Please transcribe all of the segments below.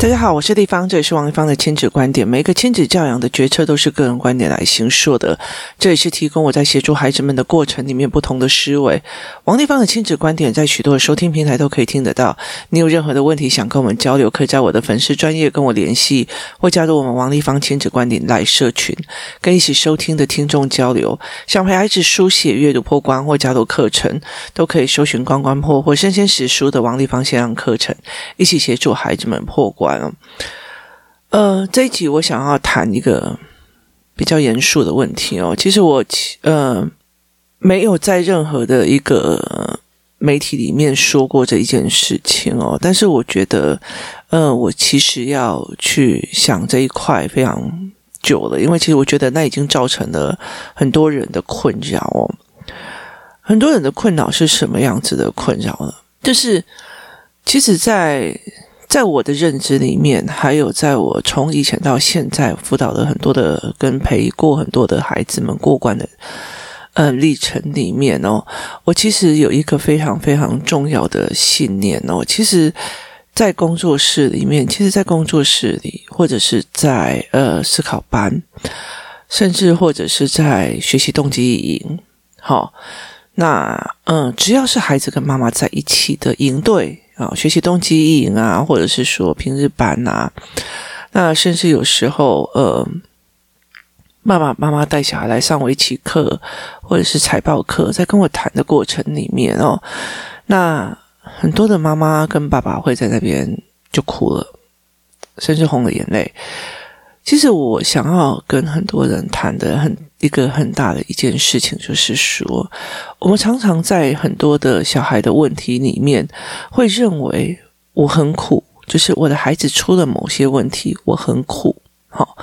大家好，我是丽芳，这里是王丽芳的亲子观点。每一个亲子教养的决策都是个人观点来形塑的，这也是提供我在协助孩子们的过程里面不同的思维。王丽芳的亲子观点在许多的收听平台都可以听得到。你有任何的问题想跟我们交流，可以在我的粉丝专业跟我联系，或加入我们王丽芳亲子观点来社群，跟一起收听的听众交流。想陪孩子书写阅读破关或加入课程，都可以搜寻关关破或生鲜史书的王丽芳线上课程，一起协助孩子们破关。呃，这一集我想要谈一个比较严肃的问题哦。其实我呃没有在任何的一个媒体里面说过这一件事情哦，但是我觉得呃，我其实要去想这一块非常久了，因为其实我觉得那已经造成了很多人的困扰哦。很多人的困扰是什么样子的困扰呢？就是其实，在在我的认知里面，还有在我从以前到现在辅导了很多的、跟陪过很多的孩子们过关的呃历程里面哦，我其实有一个非常非常重要的信念哦。其实，在工作室里面，其实，在工作室里，或者是在呃思考班，甚至或者是在学习动机营，好、哦，那嗯，只要是孩子跟妈妈在一起的营队。啊，学习动机意淫啊，或者是说平日班啊，那甚至有时候，呃，爸爸妈妈带小孩来上围棋课，或者是财报课，在跟我谈的过程里面哦，那很多的妈妈跟爸爸会在那边就哭了，甚至红了眼泪。其实我想要跟很多人谈的很。一个很大的一件事情就是说，我们常常在很多的小孩的问题里面，会认为我很苦，就是我的孩子出了某些问题，我很苦。好，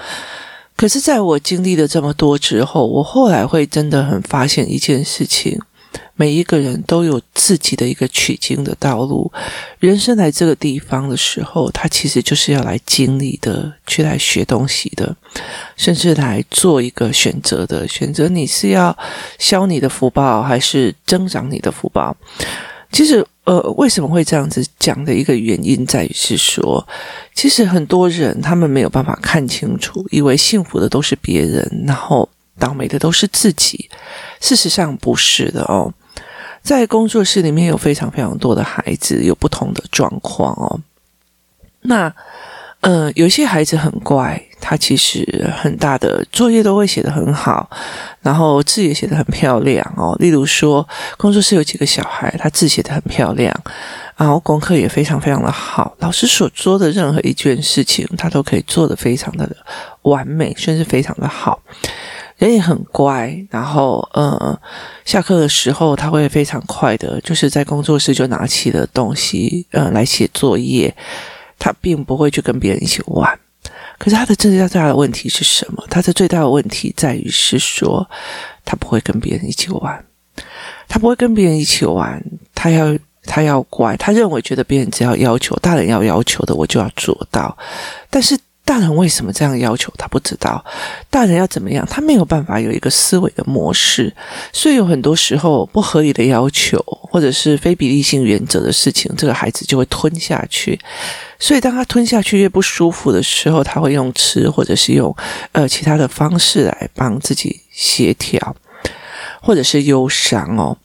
可是在我经历了这么多之后，我后来会真的很发现一件事情。每一个人都有自己的一个取经的道路。人生来这个地方的时候，他其实就是要来经历的，去来学东西的，甚至来做一个选择的。选择你是要消你的福报，还是增长你的福报？其实，呃，为什么会这样子讲的一个原因，在于是说，其实很多人他们没有办法看清楚，以为幸福的都是别人，然后倒霉的都是自己。事实上不是的哦。在工作室里面有非常非常多的孩子，有不同的状况哦。那，呃，有些孩子很乖，他其实很大的作业都会写得很好，然后字也写得很漂亮哦。例如说，工作室有几个小孩，他字写得很漂亮，然后功课也非常非常的好。老师所做的任何一件事情，他都可以做得非常的完美，甚至非常的好。人也很乖，然后嗯，下课的时候他会非常快的，就是在工作室就拿起了东西，呃，来写作业。他并不会去跟别人一起玩。可是他的最大最大的问题是什么？他的最大的问题在于是说，他不会跟别人一起玩。他不会跟别人一起玩，他要他要乖，他认为觉得别人只要要求，大人要要求的，我就要做到。但是。大人为什么这样要求？他不知道。大人要怎么样？他没有办法有一个思维的模式，所以有很多时候不合理的要求，或者是非比例性原则的事情，这个孩子就会吞下去。所以当他吞下去越不舒服的时候，他会用吃，或者是用呃其他的方式来帮自己协调，或者是忧伤哦。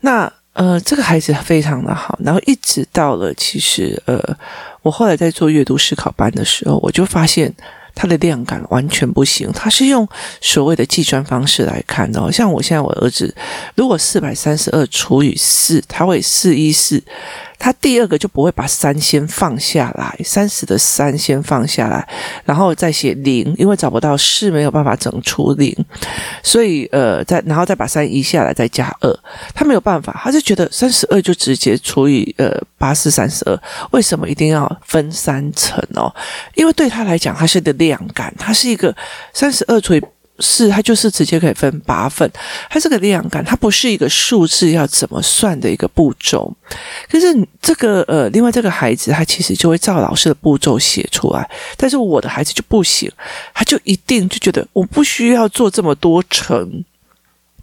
那呃，这个孩子非常的好，然后一直到了其实呃。我后来在做阅读思考班的时候，我就发现他的量感完全不行。他是用所谓的计算方式来看的，像我现在我儿子，如果四百三十二除以四，他会四一四。他第二个就不会把三先放下来，三十的三先放下来，然后再写零，因为找不到四没有办法整除零，所以呃，再然后再把三移下来，再加二，他没有办法，他就觉得三十二就直接除以呃八四三十二，为什么一定要分三层哦？因为对他来讲，它是一个量感，它是一个三十二除以。是，它就是直接可以分八份，它这个量感，它不是一个数字要怎么算的一个步骤。可是这个呃，另外这个孩子他其实就会照老师的步骤写出来，但是我的孩子就不行，他就一定就觉得我不需要做这么多层，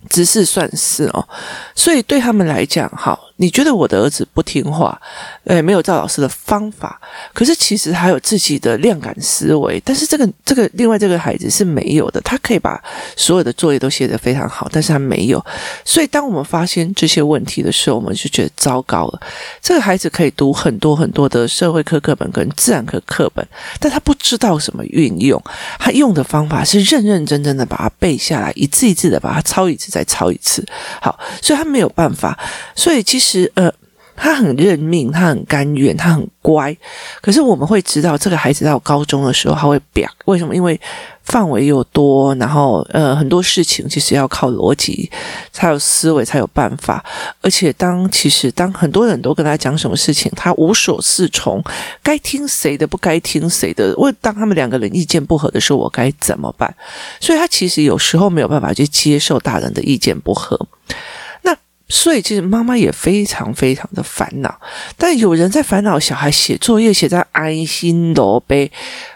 只是算四哦。所以对他们来讲，好，你觉得我的儿子不听话，诶，没有照老师的方法，可是其实还有自己的量感思维。但是这个这个另外这个孩子是没有的，他可以把所有的作业都写得非常好，但是他没有。所以当我们发现这些问题的时候，我们就觉得糟糕了。这个孩子可以读很多很多的社会科课本跟自然科课本，但他不知道什么运用。他用的方法是认认真真的把它背下来，一字一字的把它抄一次再抄一次。好，所以他没有办法。所以其实呃。他很认命，他很甘愿，他很乖。可是我们会知道，这个孩子到高中的时候，他会表。为什么？因为范围又多，然后呃，很多事情其实要靠逻辑，才有思维，才有办法。而且当其实当很多人都跟他讲什么事情，他无所适从，该听谁的，不该听谁的。为当他们两个人意见不合的时候，我该怎么办？所以他其实有时候没有办法去接受大人的意见不合。所以，其实妈妈也非常非常的烦恼。但有人在烦恼小孩写作业写在安心楼呗，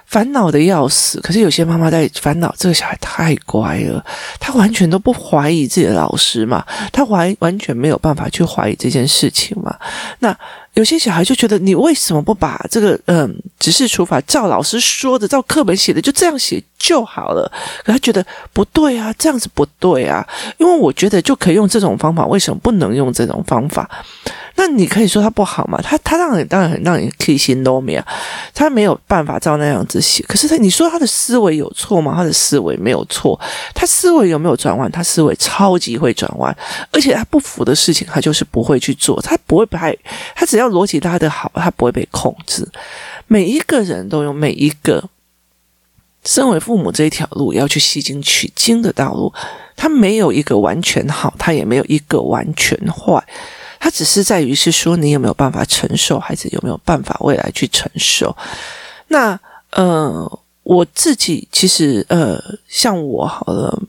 烦恼的要死。可是有些妈妈在烦恼这个小孩太乖了，他完全都不怀疑自己的老师嘛，他完完全没有办法去怀疑这件事情嘛。那。有些小孩就觉得你为什么不把这个嗯，只是处罚照老师说的，照课本写的，就这样写就好了？可他觉得不对啊，这样子不对啊，因为我觉得就可以用这种方法，为什么不能用这种方法？那你可以说他不好嘛？他他让你当然很让你起心动念，他没有办法照那样子写。可是他，你说他的思维有错吗？他的思维没有错，他思维有没有转弯？他思维超级会转弯，而且他不服的事情，他就是不会去做，他不会拍，他只要逻辑拉得好，他不会被控制。每一个人都有每一个身为父母这一条路要去吸金取经的道路，他没有一个完全好，他也没有一个完全坏。它只是在于是说，你有没有办法承受，孩子有没有办法未来去承受？那呃，我自己其实呃，像我好了，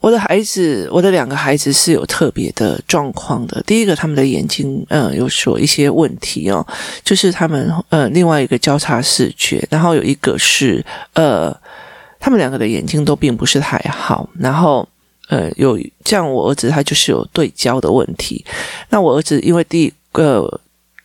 我的孩子，我的两个孩子是有特别的状况的。第一个，他们的眼睛呃有所一些问题哦，就是他们呃另外一个交叉视觉，然后有一个是呃，他们两个的眼睛都并不是太好，然后。呃，有这样我儿子，他就是有对焦的问题。那我儿子因为第一个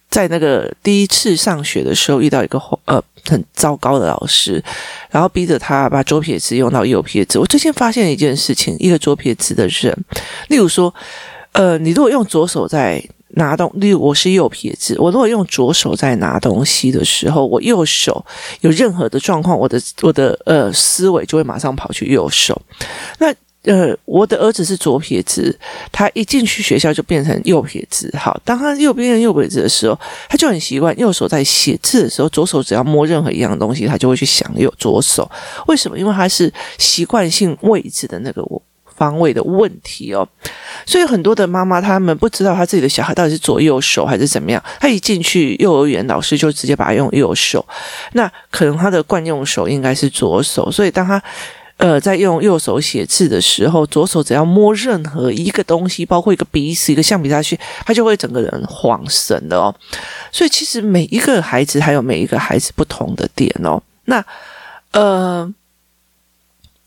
在那个第一次上学的时候遇到一个呃很糟糕的老师，然后逼着他把左撇子用到右撇子。我最近发现一件事情，一个左撇子的人，例如说，呃，你如果用左手在拿东，例如我是右撇子，我如果用左手在拿东西的时候，我右手有任何的状况，我的我的呃思维就会马上跑去右手。那呃，我的儿子是左撇子，他一进去学校就变成右撇子。好，当他右边右撇子的时候，他就很习惯右手在写字的时候，左手只要摸任何一样东西，他就会去想右左手。为什么？因为他是习惯性位置的那个方位的问题哦。所以很多的妈妈他们不知道他自己的小孩到底是左右手还是怎么样。他一进去幼儿园，老师就直接把他用右手，那可能他的惯用手应该是左手，所以当他。呃，在用右手写字的时候，左手只要摸任何一个东西，包括一个鼻子、一个橡皮擦去，他就会整个人晃神的哦。所以其实每一个孩子还有每一个孩子不同的点哦。那呃，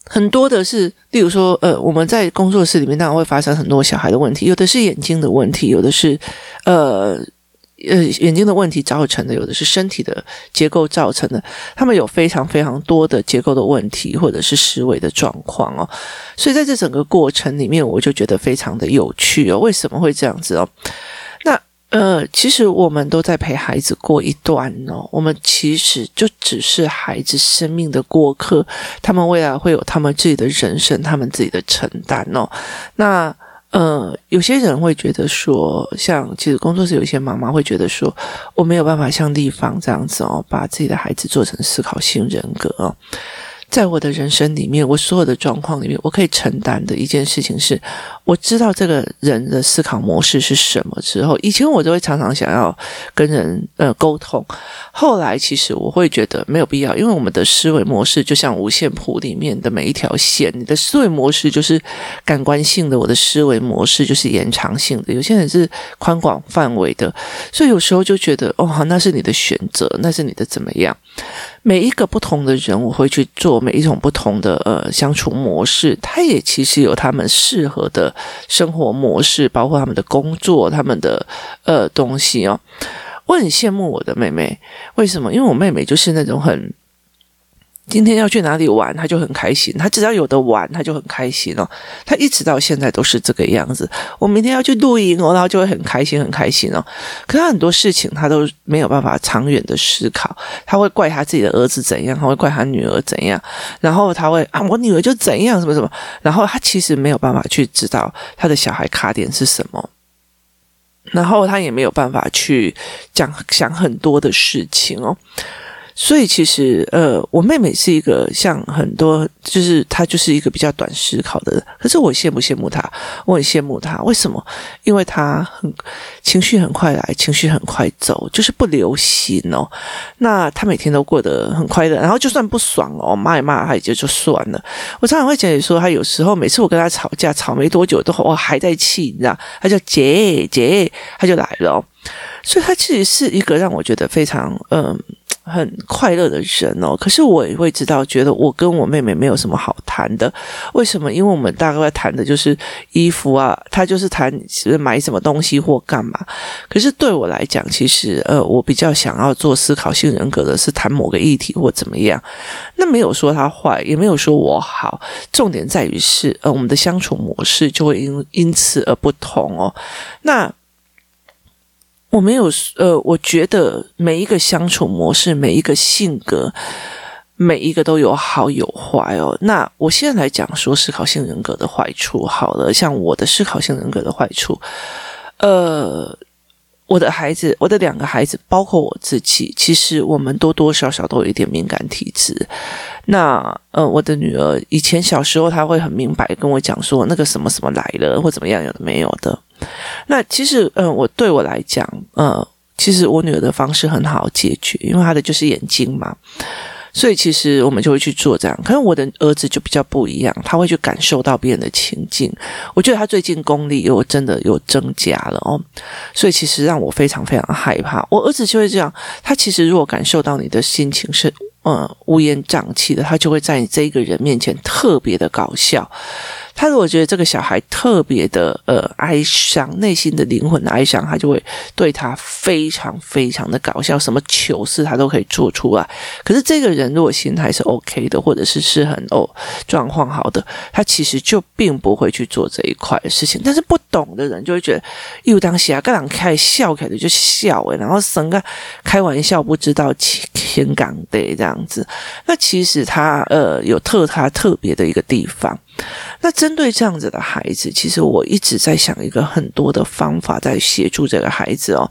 很多的是，例如说，呃，我们在工作室里面当然会发生很多小孩的问题，有的是眼睛的问题，有的是呃。呃，眼睛的问题造成的，有的是身体的结构造成的，他们有非常非常多的结构的问题，或者是思维的状况哦。所以在这整个过程里面，我就觉得非常的有趣哦。为什么会这样子哦？那呃，其实我们都在陪孩子过一段哦，我们其实就只是孩子生命的过客，他们未来会有他们自己的人生，他们自己的承担哦。那。呃，有些人会觉得说，像其实工作室有些妈妈会觉得说，我没有办法像丽芳这样子哦，把自己的孩子做成思考型人格。在我的人生里面，我所有的状况里面，我可以承担的一件事情是，我知道这个人的思考模式是什么之后，以前我都会常常想要跟人呃沟通，后来其实我会觉得没有必要，因为我们的思维模式就像五线谱里面的每一条线，你的思维模式就是感官性的，我的思维模式就是延长性的，有些人是宽广范围的，所以有时候就觉得哦，那是你的选择，那是你的怎么样，每一个不同的人，我会去做。每一种不同的呃相处模式，他也其实有他们适合的生活模式，包括他们的工作、他们的呃东西哦。我很羡慕我的妹妹，为什么？因为我妹妹就是那种很。今天要去哪里玩，他就很开心。他只要有的玩，他就很开心哦。他一直到现在都是这个样子。我明天要去露营哦，然后就会很开心，很开心哦。可他很多事情他都没有办法长远的思考，他会怪他自己的儿子怎样，他会怪他女儿怎样，然后他会啊，我女儿就怎样，什么什么。然后他其实没有办法去知道他的小孩卡点是什么，然后他也没有办法去讲想很多的事情哦。所以其实，呃，我妹妹是一个像很多，就是她就是一个比较短思考的人。可是我羡慕羡慕她，我很羡慕她。为什么？因为她很情绪很快来，情绪很快走，就是不留心哦。那她每天都过得很快乐，然后就算不爽哦，骂一骂她也就就算了。我常常会讲你说，她有时候每次我跟她吵架，吵没多久都我还在气，你知道？她就姐姐，她就来了。所以她其实是一个让我觉得非常嗯。很快乐的人哦，可是我也会知道，觉得我跟我妹妹没有什么好谈的。为什么？因为我们大概谈的就是衣服啊，她就是谈买什么东西或干嘛。可是对我来讲，其实呃，我比较想要做思考性人格的是谈某个议题或怎么样。那没有说他坏，也没有说我好，重点在于是呃，我们的相处模式就会因因此而不同哦。那。我没有呃，我觉得每一个相处模式，每一个性格，每一个都有好有坏哦。那我现在来讲说思考性人格的坏处好了，像我的思考性人格的坏处，呃，我的孩子，我的两个孩子，包括我自己，其实我们多多少少都有一点敏感体质。那呃，我的女儿以前小时候，她会很明白跟我讲说，那个什么什么来了，或怎么样，有的没有的。那其实，嗯、我对我来讲，呃，其实我女儿的方式很好解决，因为她的就是眼睛嘛，所以其实我们就会去做这样。可是我的儿子就比较不一样，他会去感受到别人的情境。我觉得他最近功力又真的有增加了哦，所以其实让我非常非常害怕。我儿子就会这样，他其实如果感受到你的心情是，呃、乌烟瘴气的，他就会在你这一个人面前特别的搞笑。他如果觉得这个小孩特别的呃哀伤，内心的灵魂的哀伤，他就会对他非常非常的搞笑，什么糗事他都可以做出来。可是这个人如果心态是 OK 的，或者是是很哦状况好的，他其实就并不会去做这一块的事情。但是不懂的人就会觉得，又当下各人开笑开的就笑诶，然后生个开玩笑不知道天港的这样子。那其实他呃有特他特别的一个地方。那针对这样子的孩子，其实我一直在想一个很多的方法，在协助这个孩子哦。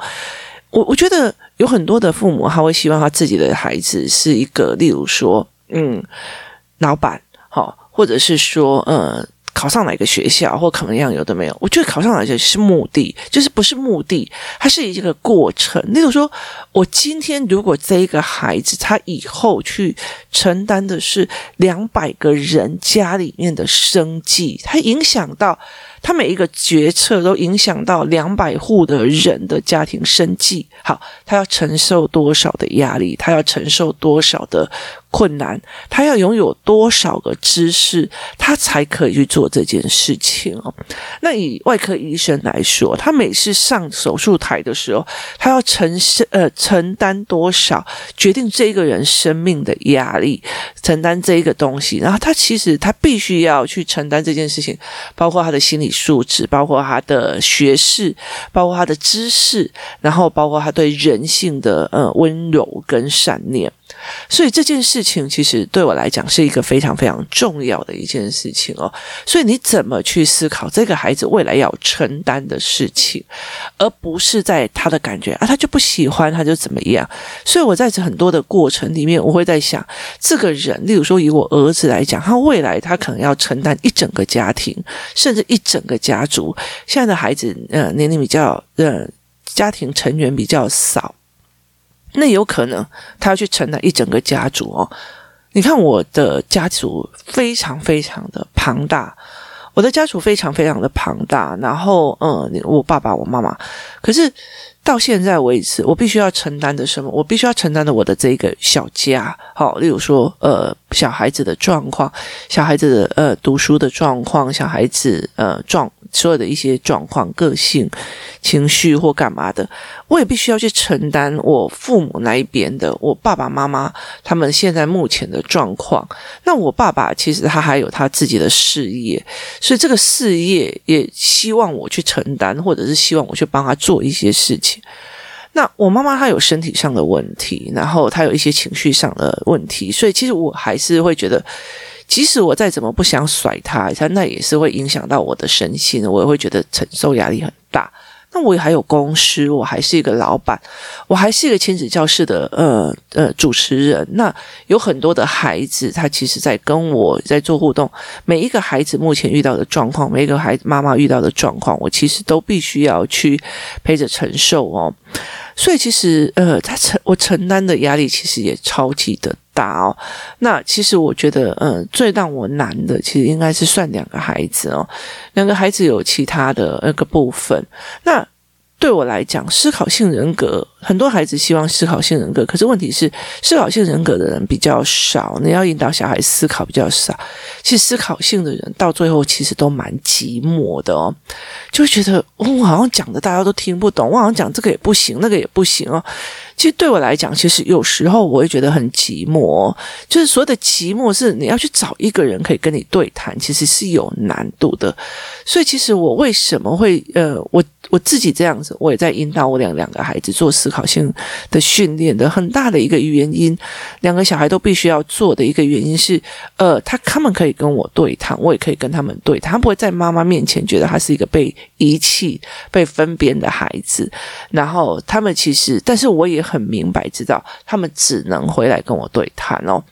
我我觉得有很多的父母，他会希望他自己的孩子是一个，例如说，嗯，老板，好，或者是说，嗯。考上哪个学校或怎么样，有的没有？我觉得考上哪个是目的，就是不是目的，它是一个过程。例如说，我今天如果这一个孩子他以后去承担的是两百个人家里面的生计，他影响到。他每一个决策都影响到两百户的人的家庭生计。好，他要承受多少的压力？他要承受多少的困难？他要拥有多少个知识，他才可以去做这件事情哦？那以外科医生来说，他每次上手术台的时候，他要承受呃承担多少决定这个人生命的压力，承担这一个东西，然后他其实他必须要去承担这件事情，包括他的心理。素质，包括他的学识，包括他的知识，然后包括他对人性的呃温柔跟善念。所以这件事情其实对我来讲是一个非常非常重要的一件事情哦。所以你怎么去思考这个孩子未来要承担的事情，而不是在他的感觉啊，他就不喜欢，他就怎么样。所以我在这很多的过程里面，我会在想，这个人，例如说以我儿子来讲，他未来他可能要承担一整个家庭，甚至一整个家族。现在的孩子，呃，年龄比较，呃，家庭成员比较少。那有可能他要去承担一整个家族哦。你看我的家族非常非常的庞大，我的家族非常非常的庞大。然后，嗯，我爸爸、我妈妈，可是到现在为止，我必须要承担的什么？我必须要承担的我的这个小家，好，例如说，呃，小孩子的状况，小孩子的呃读书的状况，小孩子呃状所有的一些状况、个性、情绪或干嘛的，我也必须要去承担我父母那一边的，我爸爸妈妈他们现在目前的状况。那我爸爸其实他还有他自己的事业，所以这个事业也希望我去承担，或者是希望我去帮他做一些事情那我妈妈她有身体上的问题，然后她有一些情绪上的问题，所以其实我还是会觉得，即使我再怎么不想甩她，她那也是会影响到我的身心，我也会觉得承受压力很。那我也还有公司，我还是一个老板，我还是一个亲子教室的呃呃主持人。那有很多的孩子，他其实在跟我在做互动。每一个孩子目前遇到的状况，每一个孩子妈妈遇到的状况，我其实都必须要去陪着承受哦。所以其实呃，他承我承担的压力其实也超级的大哦。那其实我觉得，呃，最让我难的，其实应该是算两个孩子哦。两个孩子有其他的那个部分，那。对我来讲，思考性人格，很多孩子希望思考性人格，可是问题是，思考性人格的人比较少。你要引导小孩思考比较少，其实思考性的人到最后其实都蛮寂寞的哦，就觉得，我好像讲的大家都听不懂，我好像讲这个也不行，那个也不行哦。其实对我来讲，其实有时候我会觉得很寂寞，就是所有的寂寞是你要去找一个人可以跟你对谈，其实是有难度的。所以其实我为什么会呃，我我自己这样子，我也在引导我两两个孩子做思考性的训练的很大的一个原因，两个小孩都必须要做的一个原因是，呃，他他们可以跟我对谈，我也可以跟他们对谈，他不会在妈妈面前觉得他是一个被遗弃、被分别的孩子，然后他们其实，但是我也。很明白知道，他们只能回来跟我对谈哦。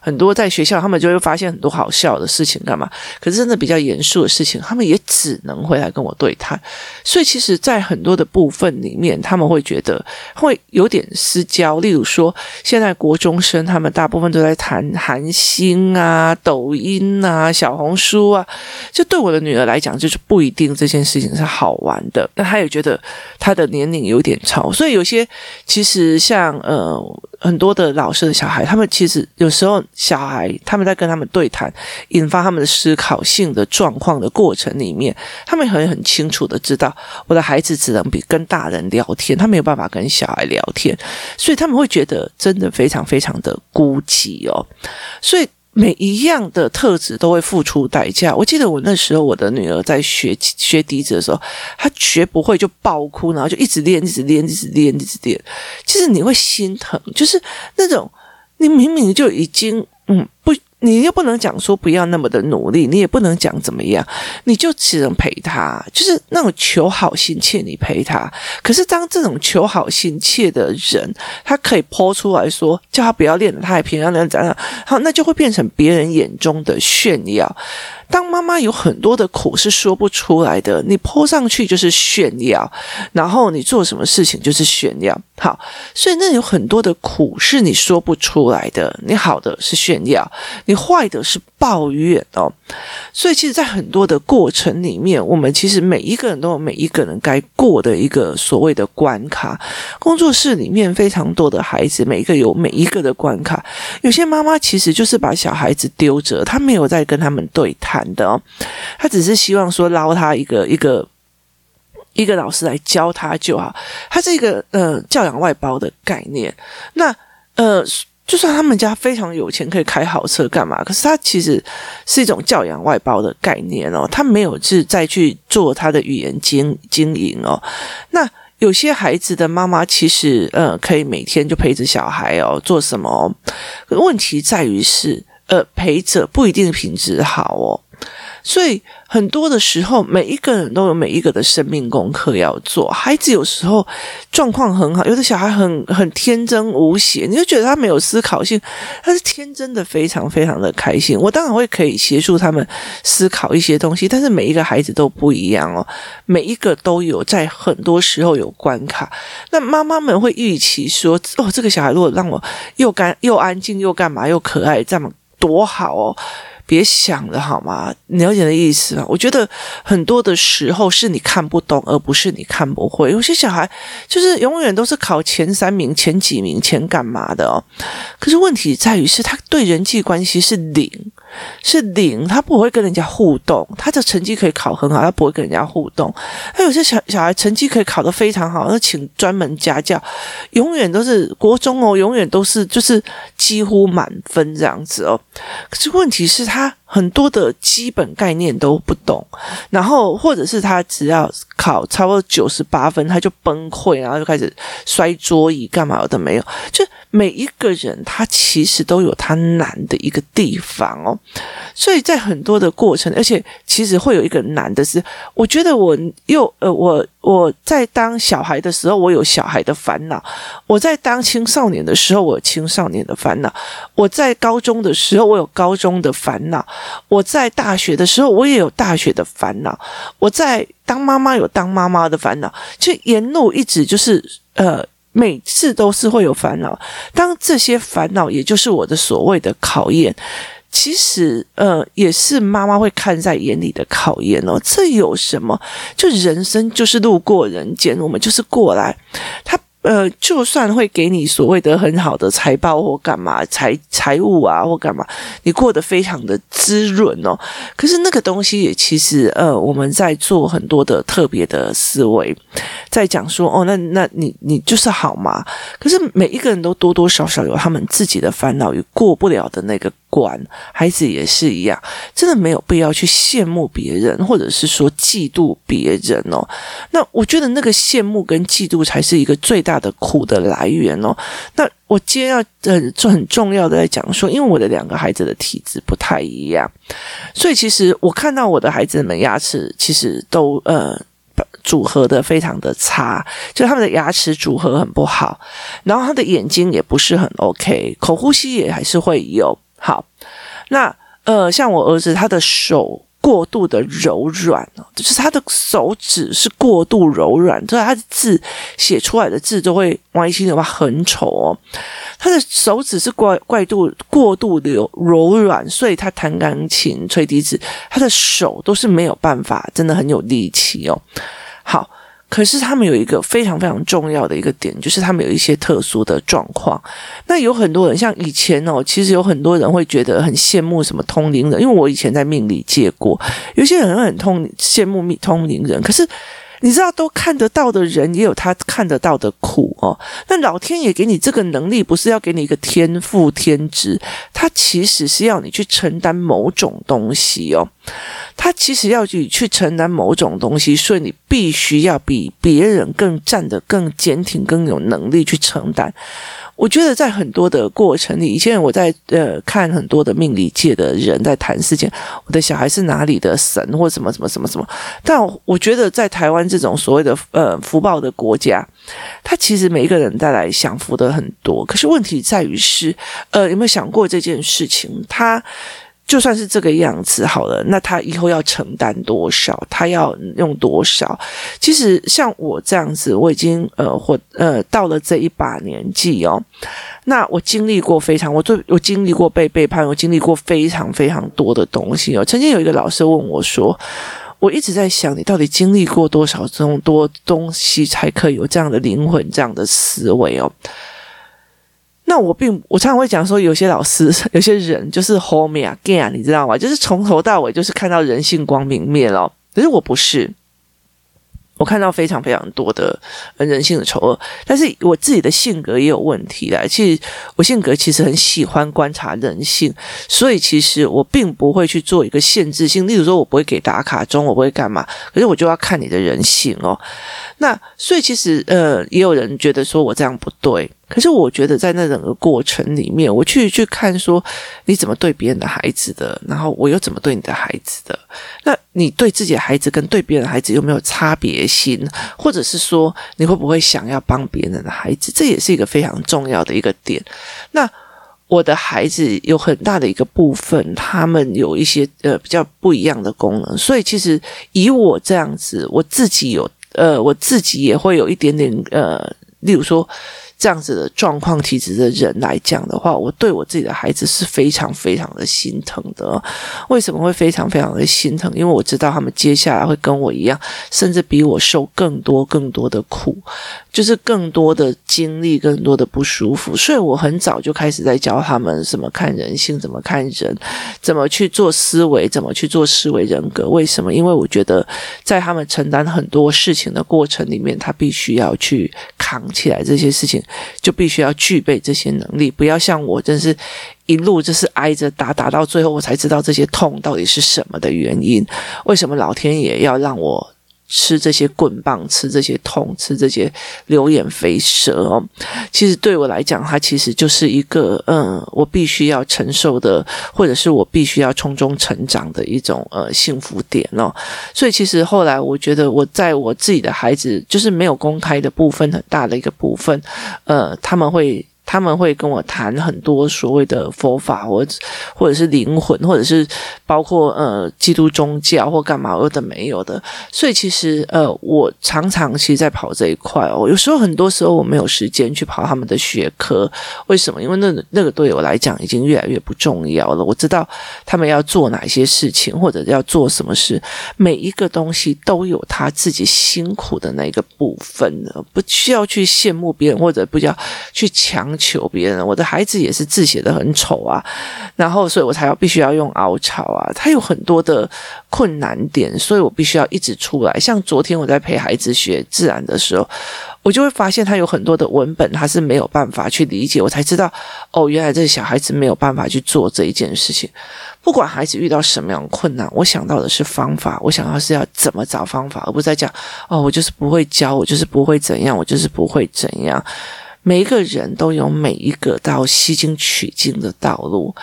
很多在学校，他们就会发现很多好笑的事情，干嘛？可是真的比较严肃的事情，他们也只能回来跟我对谈。所以，其实，在很多的部分里面，他们会觉得会有点私交。例如说，现在国中生，他们大部分都在谈韩星啊、抖音啊、小红书啊。就对我的女儿来讲，就是不一定这件事情是好玩的。那她也觉得她的年龄有点超，所以有些其实像呃。很多的老师的小孩，他们其实有时候小孩他们在跟他们对谈，引发他们的思考性的状况的过程里面，他们很很清楚的知道，我的孩子只能比跟大人聊天，他没有办法跟小孩聊天，所以他们会觉得真的非常非常的孤寂哦，所以。每一样的特质都会付出代价。我记得我那时候，我的女儿在学学笛子的时候，她学不会就爆哭，然后就一直练，一直练，一直练，一直练。其实你会心疼，就是那种你明明就已经嗯不。你又不能讲说不要那么的努力，你也不能讲怎么样，你就只能陪他，就是那种求好心切，你陪他。可是当这种求好心切的人，他可以抛出来说叫他不要练了，他还偏要那样怎样，好，那就会变成别人眼中的炫耀。当妈妈有很多的苦是说不出来的，你泼上去就是炫耀，然后你做什么事情就是炫耀。好，所以那有很多的苦是你说不出来的。你好的是炫耀，你坏的是抱怨哦。所以其实，在很多的过程里面，我们其实每一个人都有每一个人该过的一个所谓的关卡。工作室里面非常多的孩子，每一个有每一个的关卡。有些妈妈其实就是把小孩子丢着，她没有在跟他们对谈。的哦，他只是希望说捞他一个一个一个老师来教他就好，他是一个呃教养外包的概念。那呃，就算他们家非常有钱，可以开好车干嘛？可是他其实是一种教养外包的概念哦，他没有是再去做他的语言经经营哦。那有些孩子的妈妈其实呃可以每天就陪着小孩哦，做什么哦？问题在于是呃陪着不一定品质好哦。所以很多的时候，每一个人都有每一个的生命功课要做。孩子有时候状况很好，有的小孩很很天真无邪，你就觉得他没有思考性，他是天真的，非常非常的开心。我当然会可以协助他们思考一些东西，但是每一个孩子都不一样哦，每一个都有在很多时候有关卡。那妈妈们会预期说：“哦，这个小孩如果让我又干又安静又干嘛又可爱，这么多好哦。”别想了好吗？了解的意思吗？我觉得很多的时候是你看不懂，而不是你看不会。有些小孩就是永远都是考前三名、前几名、前干嘛的哦。可是问题在于是他对人际关系是零，是零，他不会跟人家互动。他的成绩可以考很好，他不会跟人家互动。他有些小小孩成绩可以考得非常好，那请专门家教，永远都是国中哦，永远都是就是几乎满分这样子哦。可是问题是，他很多的基本概念都不懂，然后或者是他只要考超过九十八分，他就崩溃，然后就开始摔桌椅，干嘛的没有？就每一个人他其实都有他难的一个地方哦。所以在很多的过程，而且其实会有一个难的是，我觉得我又呃，我我在当小孩的时候，我有小孩的烦恼；我在当青少年的时候，我有青少年的烦恼；我在高中的时候，我有高中的烦恼；我在大学的时候，我也有大学的烦恼；我在当妈妈有当妈妈的烦恼，就沿路一直就是呃，每次都是会有烦恼。当这些烦恼，也就是我的所谓的考验。其实，呃，也是妈妈会看在眼里的考验哦。这有什么？就人生就是路过人间，我们就是过来。他。呃，就算会给你所谓的很好的财报或干嘛财财务啊或干嘛，你过得非常的滋润哦。可是那个东西也其实呃，我们在做很多的特别的思维，在讲说哦，那那你你就是好嘛？可是每一个人都多多少少有他们自己的烦恼与过不了的那个管，孩子也是一样，真的没有必要去羡慕别人，或者是说嫉妒别人哦。那我觉得那个羡慕跟嫉妒才是一个最大。的苦的来源哦，那我今天要很很重要的在讲说，因为我的两个孩子的体质不太一样，所以其实我看到我的孩子们牙齿其实都呃组合的非常的差，就他们的牙齿组合很不好，然后他的眼睛也不是很 OK，口呼吸也还是会有。好，那呃像我儿子他的手。过度的柔软哦，就是他的手指是过度柔软，所以他的字写出来的字都会歪七扭八，很丑哦。他的手指是怪怪度过度的柔软，所以他弹钢琴、吹笛子，他的手都是没有办法，真的很有力气哦。好。可是他们有一个非常非常重要的一个点，就是他们有一些特殊的状况。那有很多人，像以前哦，其实有很多人会觉得很羡慕什么通灵人，因为我以前在命理界过，有些人会很通羡慕通灵人，可是。你知道，都看得到的人也有他看得到的苦哦。那老天爷给你这个能力，不是要给你一个天赋天职，他其实是要你去承担某种东西哦。他其实要你去承担某种东西，所以你必须要比别人更站得更坚挺，更有能力去承担。我觉得在很多的过程里，以前我在呃看很多的命理界的人在谈事情，我的小孩是哪里的神或什么什么什么什么。但我觉得在台湾这种所谓的呃福报的国家，他其实每一个人带来享福的很多。可是问题在于是，呃，有没有想过这件事情？他。就算是这个样子好了，那他以后要承担多少？他要用多少？其实像我这样子，我已经呃或呃到了这一把年纪哦，那我经历过非常，我最我经历过被背叛，我经历过非常非常多的东西哦。曾经有一个老师问我说：“我一直在想，你到底经历过多少这种多东西，才可以有这样的灵魂、这样的思维哦？”那我并我常常会讲说，有些老师、有些人就是 homie 啊 g a n 你知道吗？就是从头到尾就是看到人性光明面哦。可是我不是。我看到非常非常多的人性的丑恶，但是我自己的性格也有问题的。其实我性格其实很喜欢观察人性，所以其实我并不会去做一个限制性。例如说，我不会给打卡钟，我不会干嘛，可是我就要看你的人性哦。那所以其实呃，也有人觉得说我这样不对，可是我觉得在那整个过程里面，我去去看说你怎么对别人的孩子的，然后我又怎么对你的孩子的，那。你对自己的孩子跟对别人的孩子有没有差别心，或者是说你会不会想要帮别人的孩子？这也是一个非常重要的一个点。那我的孩子有很大的一个部分，他们有一些呃比较不一样的功能，所以其实以我这样子，我自己有呃我自己也会有一点点呃，例如说。这样子的状况体质的人来讲的话，我对我自己的孩子是非常非常的心疼的。为什么会非常非常的心疼？因为我知道他们接下来会跟我一样，甚至比我受更多更多的苦，就是更多的经历，更多的不舒服。所以我很早就开始在教他们怎么看人性，怎么看人，怎么去做思维，怎么去做思维人格。为什么？因为我觉得在他们承担很多事情的过程里面，他必须要去扛起来这些事情，就必须要具备这些能力。不要像我，真是一路就是挨着打，打到最后，我才知道这些痛到底是什么的原因。为什么老天爷要让我？吃这些棍棒，吃这些痛，吃这些流眼飞舌哦。其实对我来讲，它其实就是一个嗯，我必须要承受的，或者是我必须要从中成长的一种呃幸福点哦。所以其实后来我觉得，我在我自己的孩子就是没有公开的部分，很大的一个部分，呃，他们会。他们会跟我谈很多所谓的佛法，或者或者是灵魂，或者是包括呃基督宗教或干嘛有的没有的。所以其实呃，我常常其实在跑这一块哦。有时候很多时候我没有时间去跑他们的学科，为什么？因为那那个对我来讲已经越来越不重要了。我知道他们要做哪些事情，或者要做什么事，每一个东西都有他自己辛苦的那个部分的，不需要去羡慕别人，或者不要去强。求别人，我的孩子也是字写得很丑啊，然后所以我才要必须要用凹槽啊，他有很多的困难点，所以我必须要一直出来。像昨天我在陪孩子学自然的时候，我就会发现他有很多的文本他是没有办法去理解，我才知道哦，原来这小孩子没有办法去做这一件事情。不管孩子遇到什么样的困难，我想到的是方法，我想到是要怎么找方法，而不是在讲哦，我就是不会教，我就是不会怎样，我就是不会怎样。每一个人都有每一个到西经取经的道路，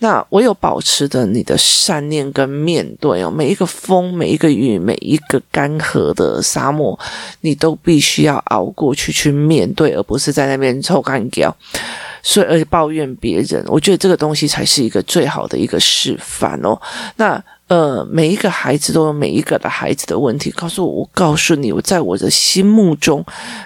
那唯有保持着你的善念跟面对哦，每一个风，每一个雨，每一个干涸的沙漠，你都必须要熬过去去面对，而不是在那边臭干譙，所以而且抱怨别人。我觉得这个东西才是一个最好的一个示范哦。那呃，每一个孩子都有每一个的孩子的问题，告诉我，我告诉你，我在我的心目中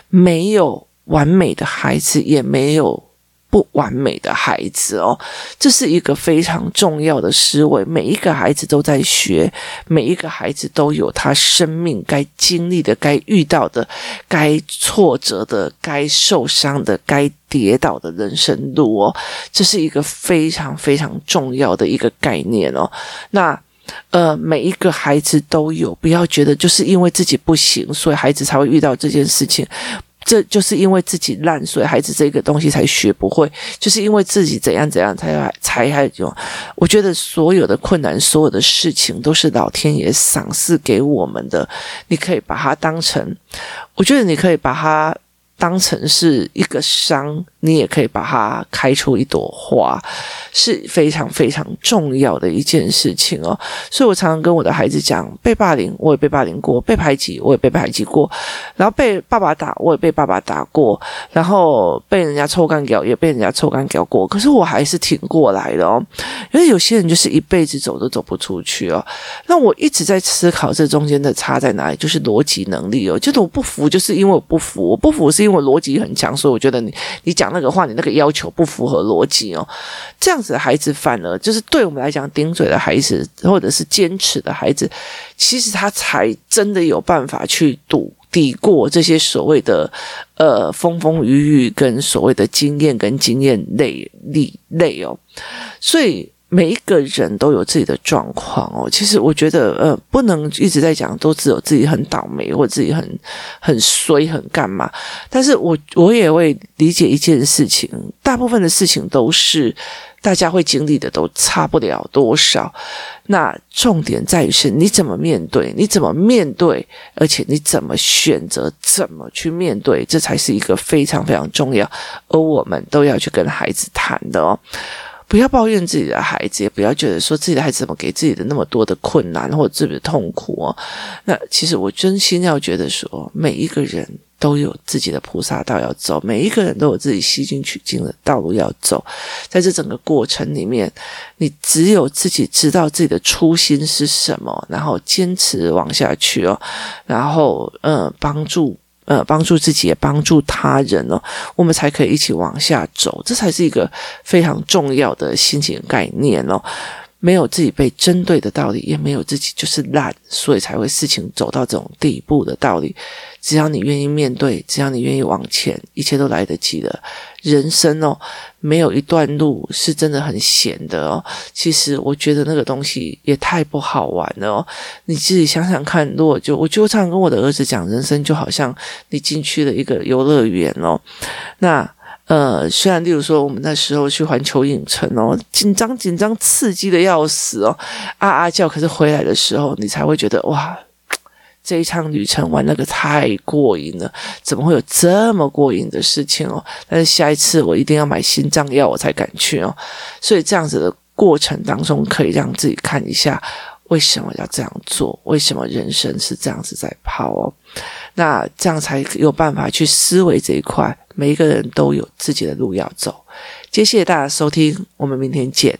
没有。完美的孩子也没有不完美的孩子哦，这是一个非常重要的思维。每一个孩子都在学，每一个孩子都有他生命该经历的、该遇到的、该挫折的、该受伤的、该跌倒的人生路哦。这是一个非常非常重要的一个概念哦。那呃，每一个孩子都有，不要觉得就是因为自己不行，所以孩子才会遇到这件事情。这就是因为自己烂，所以孩子这个东西才学不会。就是因为自己怎样怎样才才还有。我觉得所有的困难，所有的事情都是老天爷赏赐给我们的。你可以把它当成，我觉得你可以把它。当成是一个伤，你也可以把它开出一朵花，是非常非常重要的一件事情哦。所以我常常跟我的孩子讲，被霸凌我也被霸凌过，被排挤我也被排挤过，然后被爸爸打我也被爸爸打过，然后被人家抽干掉也被人家抽干掉过，可是我还是挺过来的哦。因为有些人就是一辈子走都走不出去哦。那我一直在思考这中间的差在哪里，就是逻辑能力哦。就是我不服，就是因为我不服，我不服是因为。因为逻辑很强，所以我觉得你你讲那个话，你那个要求不符合逻辑哦。这样子的孩子反而就是对我们来讲顶嘴的孩子，或者是坚持的孩子，其实他才真的有办法去堵抵过这些所谓的呃风风雨雨跟所谓的经验跟经验累累累哦。所以。每一个人都有自己的状况哦。其实我觉得，呃，不能一直在讲都只有自己很倒霉或自己很很衰很干嘛。但是我我也会理解一件事情，大部分的事情都是大家会经历的，都差不了多少。那重点在于是你怎么面对，你怎么面对，而且你怎么选择，怎么去面对，这才是一个非常非常重要，而我们都要去跟孩子谈的哦。不要抱怨自己的孩子，也不要觉得说自己的孩子怎么给自己的那么多的困难或者自己的痛苦哦。那其实我真心要觉得说，每一个人都有自己的菩萨道要走，每一个人都有自己西经取经的道路要走。在这整个过程里面，你只有自己知道自己的初心是什么，然后坚持往下去哦，然后嗯，帮助。呃帮助自己也帮助他人哦，我们才可以一起往下走，这才是一个非常重要的心情概念哦。没有自己被针对的道理，也没有自己就是懒，所以才会事情走到这种地步的道理。只要你愿意面对，只要你愿意往前，一切都来得及的。人生哦，没有一段路是真的很闲的哦。其实我觉得那个东西也太不好玩了哦。你自己想想看，如果就我就常跟我的儿子讲，人生就好像你进去了一个游乐园哦，那。呃，虽然例如说我们那时候去环球影城哦，紧张紧张，刺激的要死哦，啊啊叫，可是回来的时候你才会觉得哇，这一趟旅程玩那个太过瘾了，怎么会有这么过瘾的事情哦？但是下一次我一定要买心脏药我才敢去哦。所以这样子的过程当中，可以让自己看一下为什么要这样做，为什么人生是这样子在跑哦。那这样才有办法去思维这一块每一个人都有自己的路要走。谢谢大家收听我们明天见。